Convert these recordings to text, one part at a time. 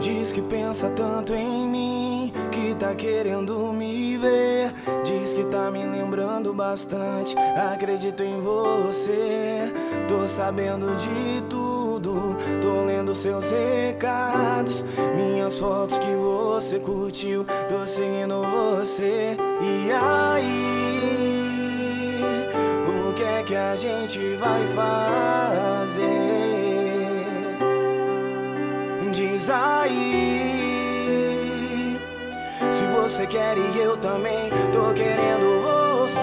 Diz que pensa tanto em mim, que tá querendo me ver. Diz que tá me lembrando bastante. Acredito em você, tô sabendo de tudo. Tô lendo seus recados, minhas fotos que você curtiu. Tô seguindo você. E aí? O que é que a gente vai fazer? Diz aí. Se você quer e eu também tô querendo você.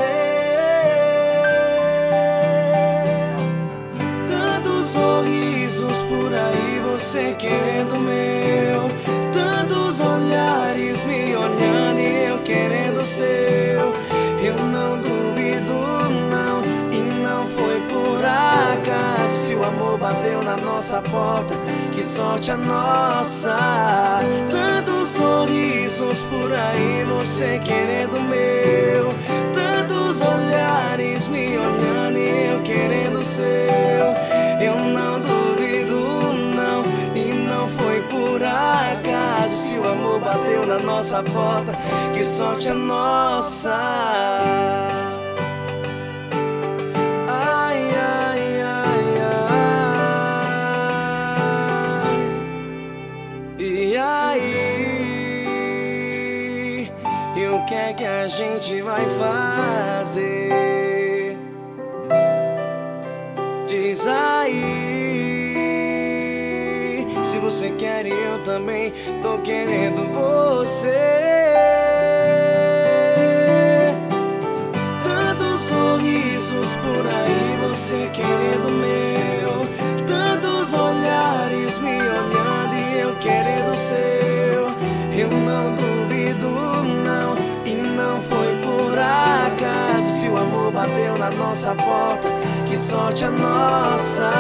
Tantos sorrisos por aí, você querendo meu. Tantos olhares me olhando e eu querendo seu bateu na nossa porta que sorte a nossa. Tantos sorrisos por aí, você querendo meu. Tantos olhares me olhando e eu querendo seu. Eu não duvido, não, e não foi por acaso. Se o amor bateu na nossa porta, que sorte a nossa. E o que é que a gente vai fazer? Diz aí. Se você quer, eu também tô querendo você. Tantos sorrisos por aí, você querendo meu. Tantos olhares Não duvido bateu na nossa porta, que sorte a nossa.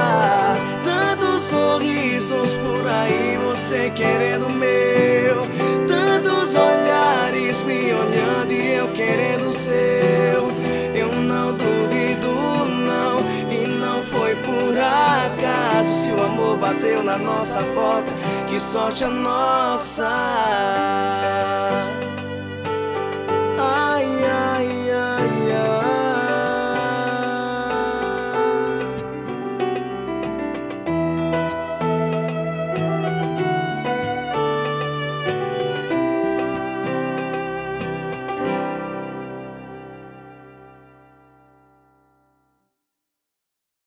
Tantos sorrisos por aí, você querendo meu. Tantos olhares me olhando e eu querendo o seu. Eu não duvido, não, e não foi por acaso. Se o amor bateu na nossa porta, que sorte a nossa.